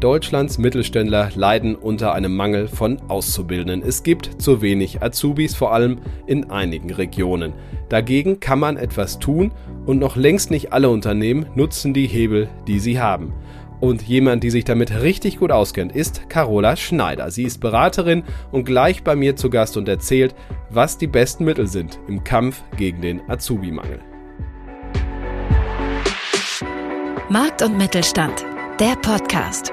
Deutschlands Mittelständler leiden unter einem Mangel von Auszubildenden. Es gibt zu wenig Azubis, vor allem in einigen Regionen. Dagegen kann man etwas tun und noch längst nicht alle Unternehmen nutzen die Hebel, die sie haben. Und jemand, die sich damit richtig gut auskennt, ist Carola Schneider. Sie ist Beraterin und gleich bei mir zu Gast und erzählt, was die besten Mittel sind im Kampf gegen den Azubi-Mangel. Markt und Mittelstand, der Podcast.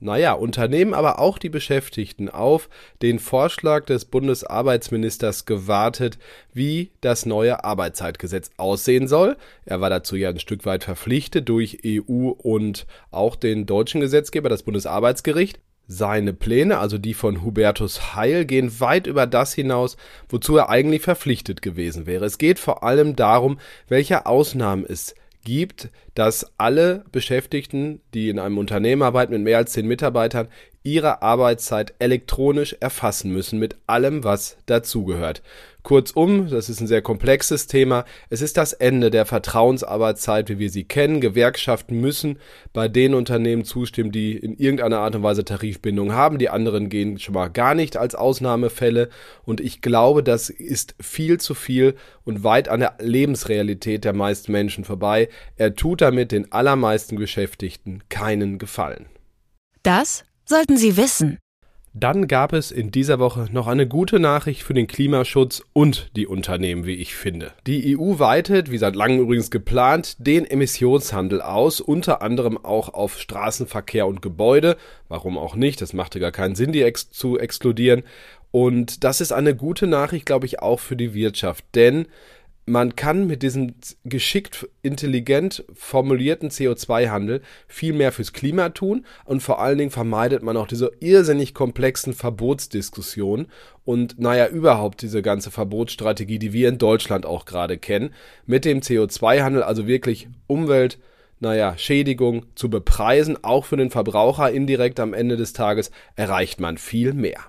naja, Unternehmen, aber auch die Beschäftigten auf den Vorschlag des Bundesarbeitsministers gewartet, wie das neue Arbeitszeitgesetz aussehen soll. Er war dazu ja ein Stück weit verpflichtet durch EU und auch den deutschen Gesetzgeber, das Bundesarbeitsgericht. Seine Pläne, also die von Hubertus Heil, gehen weit über das hinaus, wozu er eigentlich verpflichtet gewesen wäre. Es geht vor allem darum, welche Ausnahmen es gibt, dass alle Beschäftigten, die in einem Unternehmen arbeiten mit mehr als zehn Mitarbeitern, ihre Arbeitszeit elektronisch erfassen müssen mit allem, was dazugehört. Kurzum, das ist ein sehr komplexes Thema. Es ist das Ende der Vertrauensarbeitszeit, wie wir sie kennen. Gewerkschaften müssen bei den Unternehmen zustimmen, die in irgendeiner Art und Weise Tarifbindung haben. Die anderen gehen schon mal gar nicht als Ausnahmefälle. Und ich glaube, das ist viel zu viel und weit an der Lebensrealität der meisten Menschen vorbei. Er tut damit den allermeisten Beschäftigten keinen Gefallen. Das sollten Sie wissen. Dann gab es in dieser Woche noch eine gute Nachricht für den Klimaschutz und die Unternehmen, wie ich finde. Die EU weitet, wie seit langem übrigens geplant, den Emissionshandel aus, unter anderem auch auf Straßenverkehr und Gebäude. Warum auch nicht? Das machte gar keinen Sinn, die ex zu exkludieren. Und das ist eine gute Nachricht, glaube ich, auch für die Wirtschaft, denn man kann mit diesem geschickt intelligent formulierten CO2-Handel viel mehr fürs Klima tun und vor allen Dingen vermeidet man auch diese irrsinnig komplexen Verbotsdiskussionen und naja, überhaupt diese ganze Verbotsstrategie, die wir in Deutschland auch gerade kennen, mit dem CO2-Handel, also wirklich Umwelt, naja, Schädigung zu bepreisen, auch für den Verbraucher indirekt am Ende des Tages, erreicht man viel mehr.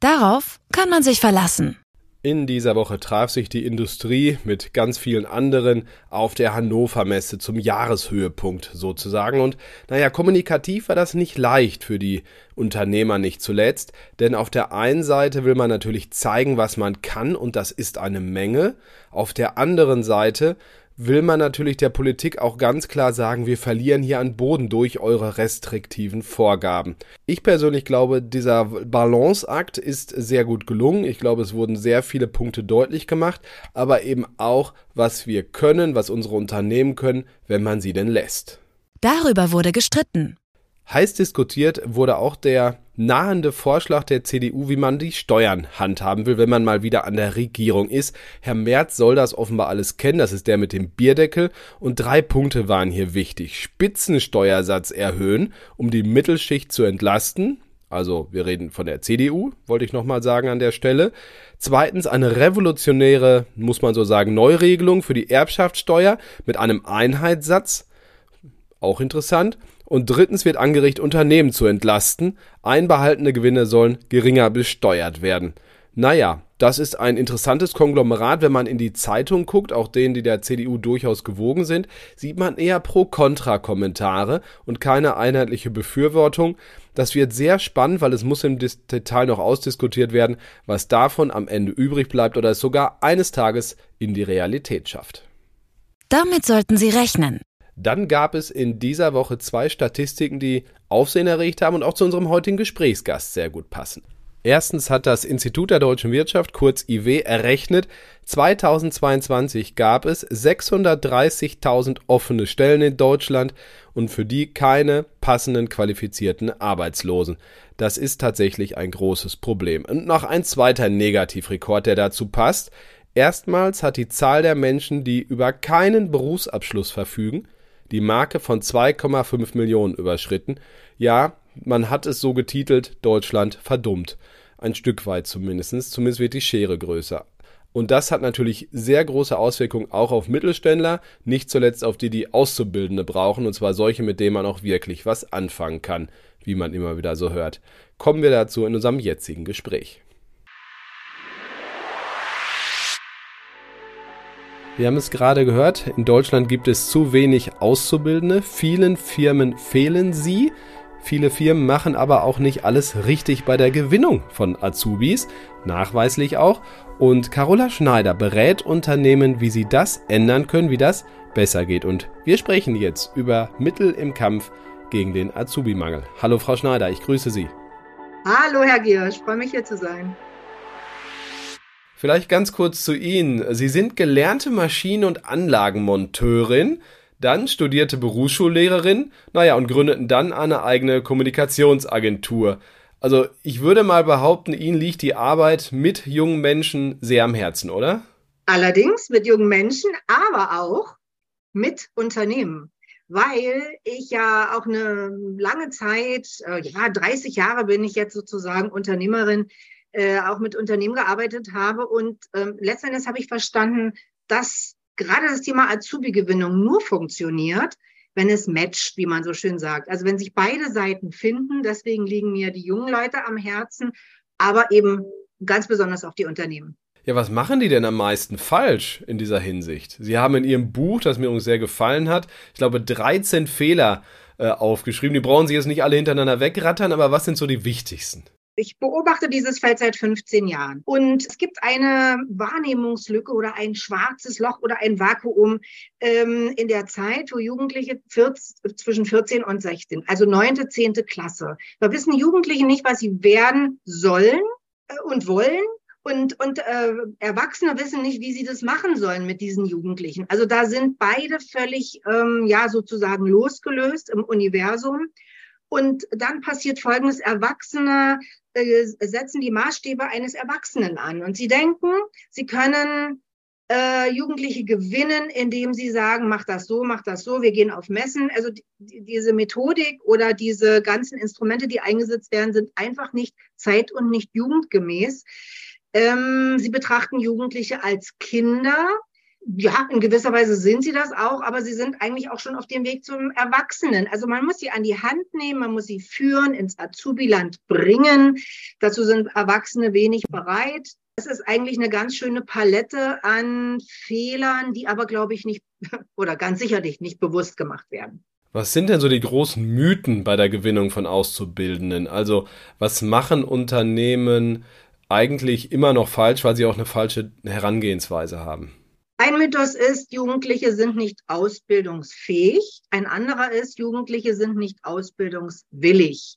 Darauf kann man sich verlassen. In dieser Woche traf sich die Industrie mit ganz vielen anderen auf der Hannover Messe zum Jahreshöhepunkt sozusagen. Und naja, kommunikativ war das nicht leicht für die Unternehmer nicht zuletzt, denn auf der einen Seite will man natürlich zeigen, was man kann und das ist eine Menge. Auf der anderen Seite will man natürlich der Politik auch ganz klar sagen, wir verlieren hier an Boden durch eure restriktiven Vorgaben. Ich persönlich glaube, dieser Balanceakt ist sehr gut gelungen. Ich glaube, es wurden sehr viele Punkte deutlich gemacht, aber eben auch, was wir können, was unsere Unternehmen können, wenn man sie denn lässt. Darüber wurde gestritten. Heiß diskutiert wurde auch der nahende Vorschlag der CDU, wie man die Steuern handhaben will, wenn man mal wieder an der Regierung ist. Herr Merz soll das offenbar alles kennen, das ist der mit dem Bierdeckel. Und drei Punkte waren hier wichtig. Spitzensteuersatz erhöhen, um die Mittelschicht zu entlasten. Also wir reden von der CDU, wollte ich nochmal sagen an der Stelle. Zweitens eine revolutionäre, muss man so sagen, Neuregelung für die Erbschaftssteuer mit einem Einheitssatz. Auch interessant. Und drittens wird angeregt, Unternehmen zu entlasten. Einbehaltene Gewinne sollen geringer besteuert werden. Naja, das ist ein interessantes Konglomerat. Wenn man in die Zeitung guckt, auch denen, die der CDU durchaus gewogen sind, sieht man eher Pro-Kontra-Kommentare und keine einheitliche Befürwortung. Das wird sehr spannend, weil es muss im Detail noch ausdiskutiert werden, was davon am Ende übrig bleibt oder es sogar eines Tages in die Realität schafft. Damit sollten Sie rechnen. Dann gab es in dieser Woche zwei Statistiken, die Aufsehen erregt haben und auch zu unserem heutigen Gesprächsgast sehr gut passen. Erstens hat das Institut der deutschen Wirtschaft, kurz IW, errechnet, 2022 gab es 630.000 offene Stellen in Deutschland und für die keine passenden qualifizierten Arbeitslosen. Das ist tatsächlich ein großes Problem. Und noch ein zweiter Negativrekord, der dazu passt. Erstmals hat die Zahl der Menschen, die über keinen Berufsabschluss verfügen, die Marke von 2,5 Millionen überschritten. Ja, man hat es so getitelt, Deutschland verdummt. Ein Stück weit zumindest. Zumindest wird die Schere größer. Und das hat natürlich sehr große Auswirkungen auch auf Mittelständler, nicht zuletzt auf die, die Auszubildende brauchen, und zwar solche, mit denen man auch wirklich was anfangen kann, wie man immer wieder so hört. Kommen wir dazu in unserem jetzigen Gespräch. Wir haben es gerade gehört, in Deutschland gibt es zu wenig Auszubildende, vielen Firmen fehlen sie. Viele Firmen machen aber auch nicht alles richtig bei der Gewinnung von Azubis, nachweislich auch. Und Carola Schneider berät Unternehmen, wie sie das ändern können, wie das besser geht. Und wir sprechen jetzt über Mittel im Kampf gegen den Azubi-Mangel. Hallo Frau Schneider, ich grüße Sie. Hallo Herr Giersch, freue mich hier zu sein. Vielleicht ganz kurz zu Ihnen. Sie sind gelernte Maschinen- und Anlagenmonteurin dann studierte Berufsschullehrerin, naja, und gründeten dann eine eigene Kommunikationsagentur. Also ich würde mal behaupten, Ihnen liegt die Arbeit mit jungen Menschen sehr am Herzen, oder? Allerdings mit jungen Menschen, aber auch mit Unternehmen. Weil ich ja auch eine lange Zeit, äh, ja, 30 Jahre bin ich jetzt sozusagen Unternehmerin, äh, auch mit Unternehmen gearbeitet habe. Und ähm, letztendlich habe ich verstanden, dass gerade das Thema Azubi-Gewinnung nur funktioniert, wenn es matcht, wie man so schön sagt. Also wenn sich beide Seiten finden, deswegen liegen mir die jungen Leute am Herzen, aber eben ganz besonders auch die Unternehmen. Ja, was machen die denn am meisten falsch in dieser Hinsicht? Sie haben in Ihrem Buch, das mir uns sehr gefallen hat, ich glaube 13 Fehler äh, aufgeschrieben. Die brauchen Sie jetzt nicht alle hintereinander wegrattern, aber was sind so die wichtigsten? Ich beobachte dieses Feld seit 15 Jahren. Und es gibt eine Wahrnehmungslücke oder ein schwarzes Loch oder ein Vakuum ähm, in der Zeit, wo Jugendliche 14, zwischen 14 und 16, also neunte, zehnte Klasse. Da wissen Jugendliche nicht, was sie werden sollen äh, und wollen. Und, und äh, Erwachsene wissen nicht, wie sie das machen sollen mit diesen Jugendlichen. Also da sind beide völlig, ähm, ja, sozusagen losgelöst im Universum. Und dann passiert Folgendes. Erwachsene äh, setzen die Maßstäbe eines Erwachsenen an. Und sie denken, sie können äh, Jugendliche gewinnen, indem sie sagen, mach das so, mach das so, wir gehen auf Messen. Also die, diese Methodik oder diese ganzen Instrumente, die eingesetzt werden, sind einfach nicht zeit- und nicht jugendgemäß. Ähm, sie betrachten Jugendliche als Kinder ja, in gewisser Weise sind sie das auch, aber sie sind eigentlich auch schon auf dem Weg zum Erwachsenen. Also man muss sie an die Hand nehmen, man muss sie führen, ins Azubi-Land bringen. Dazu sind Erwachsene wenig bereit. Es ist eigentlich eine ganz schöne Palette an Fehlern, die aber, glaube ich, nicht oder ganz sicherlich nicht bewusst gemacht werden. Was sind denn so die großen Mythen bei der Gewinnung von Auszubildenden? Also was machen Unternehmen eigentlich immer noch falsch, weil sie auch eine falsche Herangehensweise haben? Ein Mythos ist, Jugendliche sind nicht ausbildungsfähig. Ein anderer ist, Jugendliche sind nicht ausbildungswillig.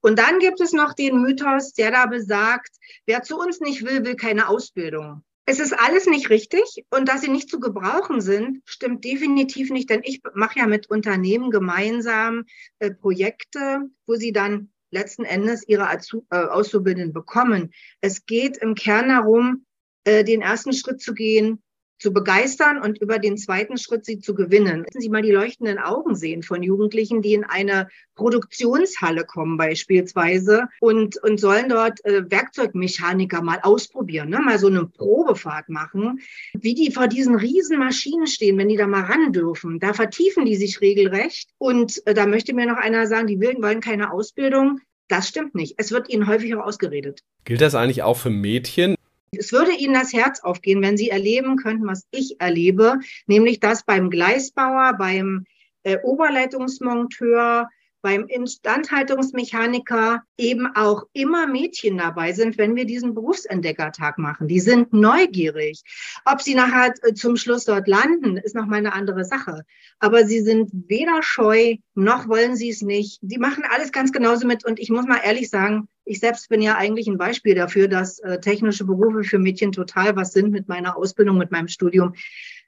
Und dann gibt es noch den Mythos, der da besagt, wer zu uns nicht will, will keine Ausbildung. Es ist alles nicht richtig und dass sie nicht zu gebrauchen sind, stimmt definitiv nicht, denn ich mache ja mit Unternehmen gemeinsam äh, Projekte, wo sie dann letzten Endes ihre Azu äh, Auszubildenden bekommen. Es geht im Kern darum, äh, den ersten Schritt zu gehen, zu begeistern und über den zweiten Schritt sie zu gewinnen. Lassen Sie mal die leuchtenden Augen sehen von Jugendlichen, die in eine Produktionshalle kommen beispielsweise und, und sollen dort äh, Werkzeugmechaniker mal ausprobieren, ne? mal so eine Probefahrt machen, wie die vor diesen riesen Maschinen stehen, wenn die da mal ran dürfen. Da vertiefen die sich regelrecht und äh, da möchte mir noch einer sagen, die wollen keine Ausbildung. Das stimmt nicht. Es wird ihnen häufig auch ausgeredet. Gilt das eigentlich auch für Mädchen? Es würde Ihnen das Herz aufgehen, wenn Sie erleben könnten, was ich erlebe, nämlich dass beim Gleisbauer, beim äh, Oberleitungsmonteur, beim Instandhaltungsmechaniker eben auch immer Mädchen dabei sind, wenn wir diesen Berufsentdeckertag machen. Die sind neugierig. Ob sie nachher äh, zum Schluss dort landen, ist nochmal eine andere Sache. Aber sie sind weder scheu, noch wollen sie es nicht. Die machen alles ganz genauso mit. Und ich muss mal ehrlich sagen, ich selbst bin ja eigentlich ein Beispiel dafür, dass äh, technische Berufe für Mädchen total was sind mit meiner Ausbildung, mit meinem Studium.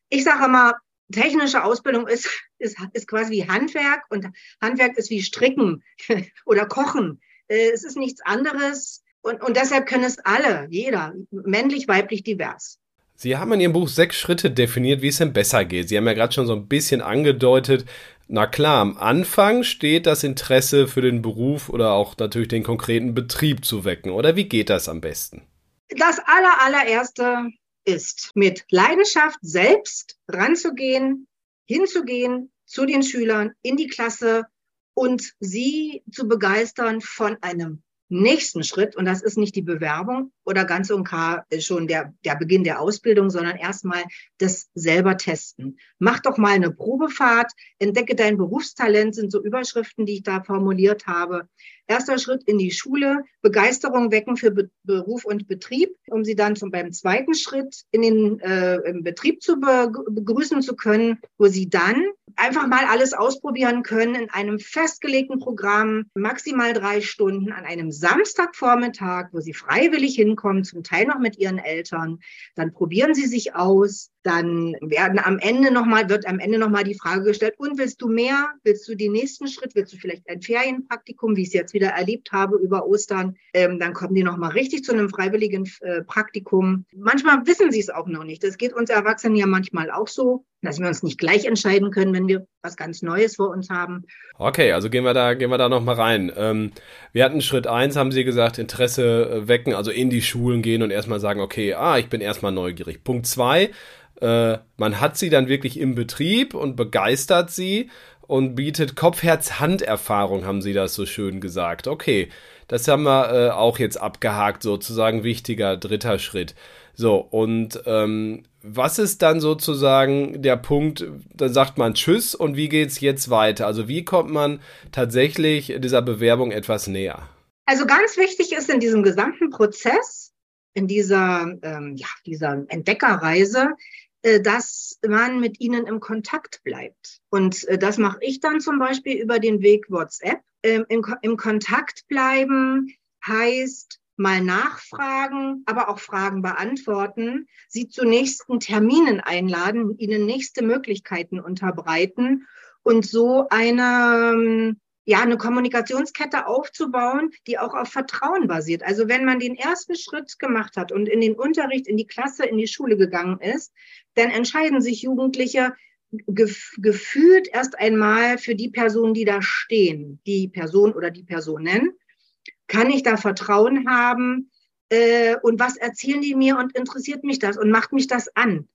Ich sage immer, technische Ausbildung ist, ist, ist quasi wie Handwerk und Handwerk ist wie Stricken oder Kochen. Äh, es ist nichts anderes und, und deshalb können es alle, jeder, männlich, weiblich, divers. Sie haben in Ihrem Buch sechs Schritte definiert, wie es denn besser geht. Sie haben ja gerade schon so ein bisschen angedeutet, na klar, am Anfang steht das Interesse für den Beruf oder auch natürlich den konkreten Betrieb zu wecken. Oder wie geht das am besten? Das aller, allererste ist, mit Leidenschaft selbst ranzugehen, hinzugehen zu den Schülern in die Klasse und sie zu begeistern von einem nächsten Schritt, und das ist nicht die Bewerbung oder ganz und gar schon der, der Beginn der Ausbildung, sondern erstmal das selber testen. Mach doch mal eine Probefahrt, entdecke dein Berufstalent, sind so Überschriften, die ich da formuliert habe. Erster Schritt in die Schule, Begeisterung wecken für Be Beruf und Betrieb, um sie dann zum, beim zweiten Schritt in den äh, Betrieb zu be begrüßen zu können, wo sie dann einfach mal alles ausprobieren können in einem festgelegten Programm, maximal drei Stunden an einem Samstagvormittag, wo sie freiwillig hinkommen, zum Teil noch mit ihren Eltern. Dann probieren sie sich aus. Dann werden am Ende nochmal, wird am Ende nochmal die Frage gestellt, und willst du mehr? Willst du den nächsten Schritt? Willst du vielleicht ein Ferienpraktikum, wie ich es jetzt wieder erlebt habe über Ostern? Ähm, dann kommen die nochmal richtig zu einem freiwilligen äh, Praktikum. Manchmal wissen sie es auch noch nicht. Das geht uns Erwachsenen ja manchmal auch so dass wir uns nicht gleich entscheiden können, wenn wir was ganz Neues vor uns haben. Okay, also gehen wir da, gehen wir da nochmal rein. Ähm, wir hatten Schritt eins, haben Sie gesagt, Interesse äh, wecken, also in die Schulen gehen und erstmal sagen, okay, ah, ich bin erstmal neugierig. Punkt zwei, äh, man hat sie dann wirklich im Betrieb und begeistert sie und bietet Kopf-Herz-Hand-Erfahrung, haben Sie das so schön gesagt. Okay, das haben wir äh, auch jetzt abgehakt, sozusagen wichtiger dritter Schritt. So, und ähm, was ist dann sozusagen der Punkt, dann sagt man Tschüss und wie geht's jetzt weiter? Also wie kommt man tatsächlich dieser Bewerbung etwas näher? Also ganz wichtig ist in diesem gesamten Prozess, in dieser, ähm, ja, dieser Entdeckerreise, dass man mit ihnen im Kontakt bleibt. Und äh, das mache ich dann zum Beispiel über den Weg WhatsApp. Ähm, im, Im Kontakt bleiben heißt, mal nachfragen, aber auch Fragen beantworten, sie zu nächsten Terminen einladen, ihnen nächste Möglichkeiten unterbreiten und so eine, ähm, ja, eine Kommunikationskette aufzubauen, die auch auf Vertrauen basiert. Also wenn man den ersten Schritt gemacht hat und in den Unterricht, in die Klasse, in die Schule gegangen ist, dann entscheiden sich Jugendliche, gefühlt erst einmal für die Personen, die da stehen, die Person oder die Personen kann ich da Vertrauen haben? Äh, und was erzählen die mir und interessiert mich das und macht mich das an?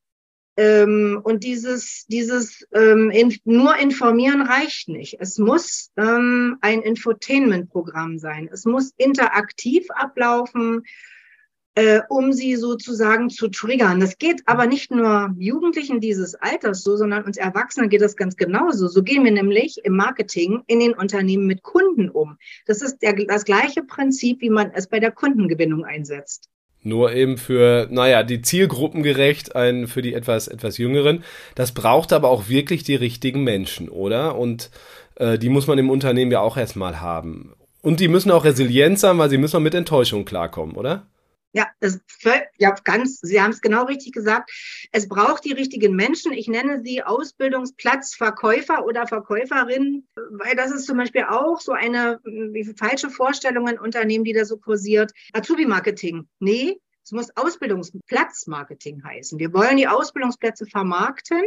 Ähm, und dieses, dieses ähm, in, nur informieren reicht nicht. Es muss ähm, ein Infotainment-Programm sein. Es muss interaktiv ablaufen äh, um sie sozusagen zu triggern. Das geht aber nicht nur Jugendlichen dieses Alters so, sondern uns Erwachsenen geht das ganz genauso. So gehen wir nämlich im Marketing in den Unternehmen mit Kunden um. Das ist der, das gleiche Prinzip, wie man es bei der Kundengewinnung einsetzt. Nur eben für, naja, die Zielgruppen gerecht, ein, für die etwas, etwas Jüngeren. Das braucht aber auch wirklich die richtigen Menschen, oder? Und äh, die muss man im Unternehmen ja auch erstmal haben. Und die müssen auch resilient sein, weil sie müssen auch mit Enttäuschung klarkommen, oder? Ja, das, ja, ganz, Sie haben es genau richtig gesagt. Es braucht die richtigen Menschen. Ich nenne sie Ausbildungsplatzverkäufer oder Verkäuferinnen, weil das ist zum Beispiel auch so eine wie falsche Vorstellung in Unternehmen, die da so kursiert. Azubi-Marketing. Nee, es muss Ausbildungsplatzmarketing heißen. Wir wollen die Ausbildungsplätze vermarkten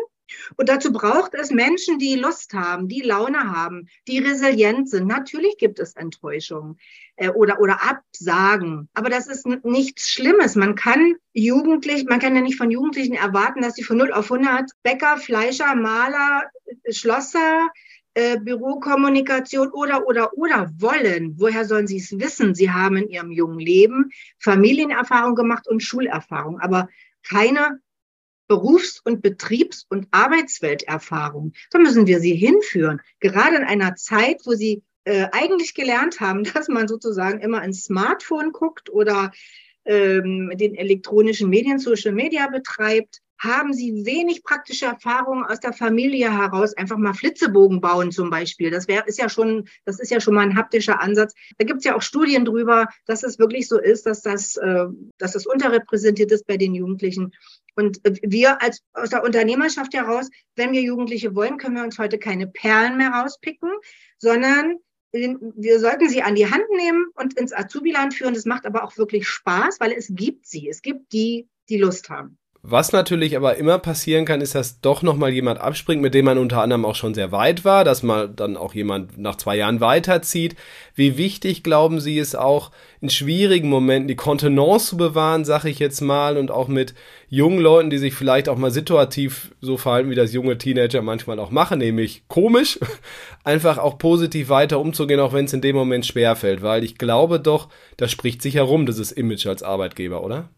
und dazu braucht es Menschen, die Lust haben, die Laune haben, die resilient sind. Natürlich gibt es Enttäuschungen äh, oder, oder Absagen, aber das ist nichts Schlimmes. Man kann Jugendlich, man kann ja nicht von Jugendlichen erwarten, dass sie von 0 auf 100 Bäcker, Fleischer, Maler, Schlosser, äh, Bürokommunikation oder, oder, oder wollen. Woher sollen sie es wissen? Sie haben in ihrem jungen Leben Familienerfahrung gemacht und Schulerfahrung, aber keine Berufs- und Betriebs- und Arbeitswelterfahrung. Da müssen wir sie hinführen. Gerade in einer Zeit, wo sie äh, eigentlich gelernt haben, dass man sozusagen immer ins Smartphone guckt oder ähm, den elektronischen Medien, Social Media betreibt, haben sie wenig praktische Erfahrungen aus der Familie heraus, einfach mal Flitzebogen bauen zum Beispiel. Das wäre ist ja schon, das ist ja schon mal ein haptischer Ansatz. Da gibt es ja auch Studien drüber, dass es wirklich so ist, dass das, äh, dass das unterrepräsentiert ist bei den Jugendlichen. Und wir als aus der Unternehmerschaft heraus, wenn wir Jugendliche wollen, können wir uns heute keine Perlen mehr rauspicken, sondern wir sollten sie an die Hand nehmen und ins Azubi-Land führen. Das macht aber auch wirklich Spaß, weil es gibt sie. Es gibt die, die Lust haben. Was natürlich aber immer passieren kann, ist, dass doch nochmal jemand abspringt, mit dem man unter anderem auch schon sehr weit war, dass mal dann auch jemand nach zwei Jahren weiterzieht. Wie wichtig, glauben Sie, ist auch in schwierigen Momenten die Kontenance zu bewahren, sage ich jetzt mal, und auch mit jungen Leuten, die sich vielleicht auch mal situativ so verhalten, wie das junge Teenager manchmal auch machen, nämlich komisch, einfach auch positiv weiter umzugehen, auch wenn es in dem Moment schwerfällt, weil ich glaube doch, das spricht sich herum, dieses Image als Arbeitgeber, oder?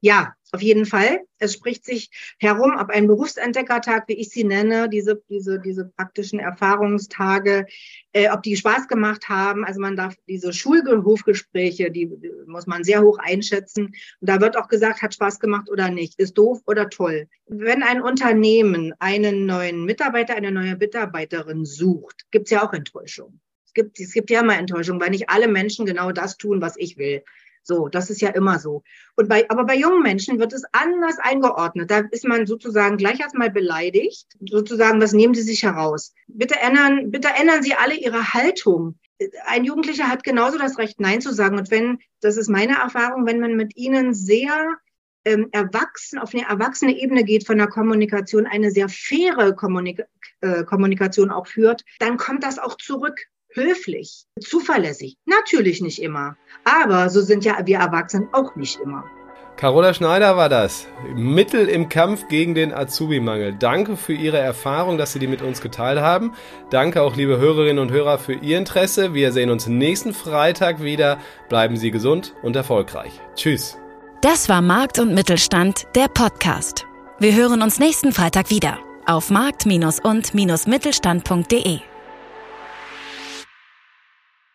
Ja, auf jeden Fall. Es spricht sich herum, ab einem Berufsentdeckertag, wie ich sie nenne, diese, diese, diese praktischen Erfahrungstage, äh, ob die Spaß gemacht haben. Also man darf diese Schulhofgespräche, die, muss man sehr hoch einschätzen. Und da wird auch gesagt, hat Spaß gemacht oder nicht, ist doof oder toll. Wenn ein Unternehmen einen neuen Mitarbeiter, eine neue Mitarbeiterin sucht, gibt's ja auch Enttäuschung. Es gibt, es gibt ja immer Enttäuschung, weil nicht alle Menschen genau das tun, was ich will. So, das ist ja immer so. Und bei, aber bei jungen Menschen wird es anders eingeordnet. Da ist man sozusagen gleich erstmal beleidigt. Sozusagen, was nehmen Sie sich heraus? Bitte ändern, bitte ändern Sie alle Ihre Haltung. Ein Jugendlicher hat genauso das Recht, Nein zu sagen. Und wenn, das ist meine Erfahrung, wenn man mit ihnen sehr ähm, erwachsen, auf eine erwachsene Ebene geht von der Kommunikation, eine sehr faire Kommunik äh, Kommunikation auch führt, dann kommt das auch zurück höflich, zuverlässig. Natürlich nicht immer. Aber so sind ja wir Erwachsenen auch nicht immer. Carola Schneider war das. Mittel im Kampf gegen den Azubi-Mangel. Danke für Ihre Erfahrung, dass Sie die mit uns geteilt haben. Danke auch, liebe Hörerinnen und Hörer, für Ihr Interesse. Wir sehen uns nächsten Freitag wieder. Bleiben Sie gesund und erfolgreich. Tschüss. Das war Markt und Mittelstand, der Podcast. Wir hören uns nächsten Freitag wieder auf markt- und-mittelstand.de.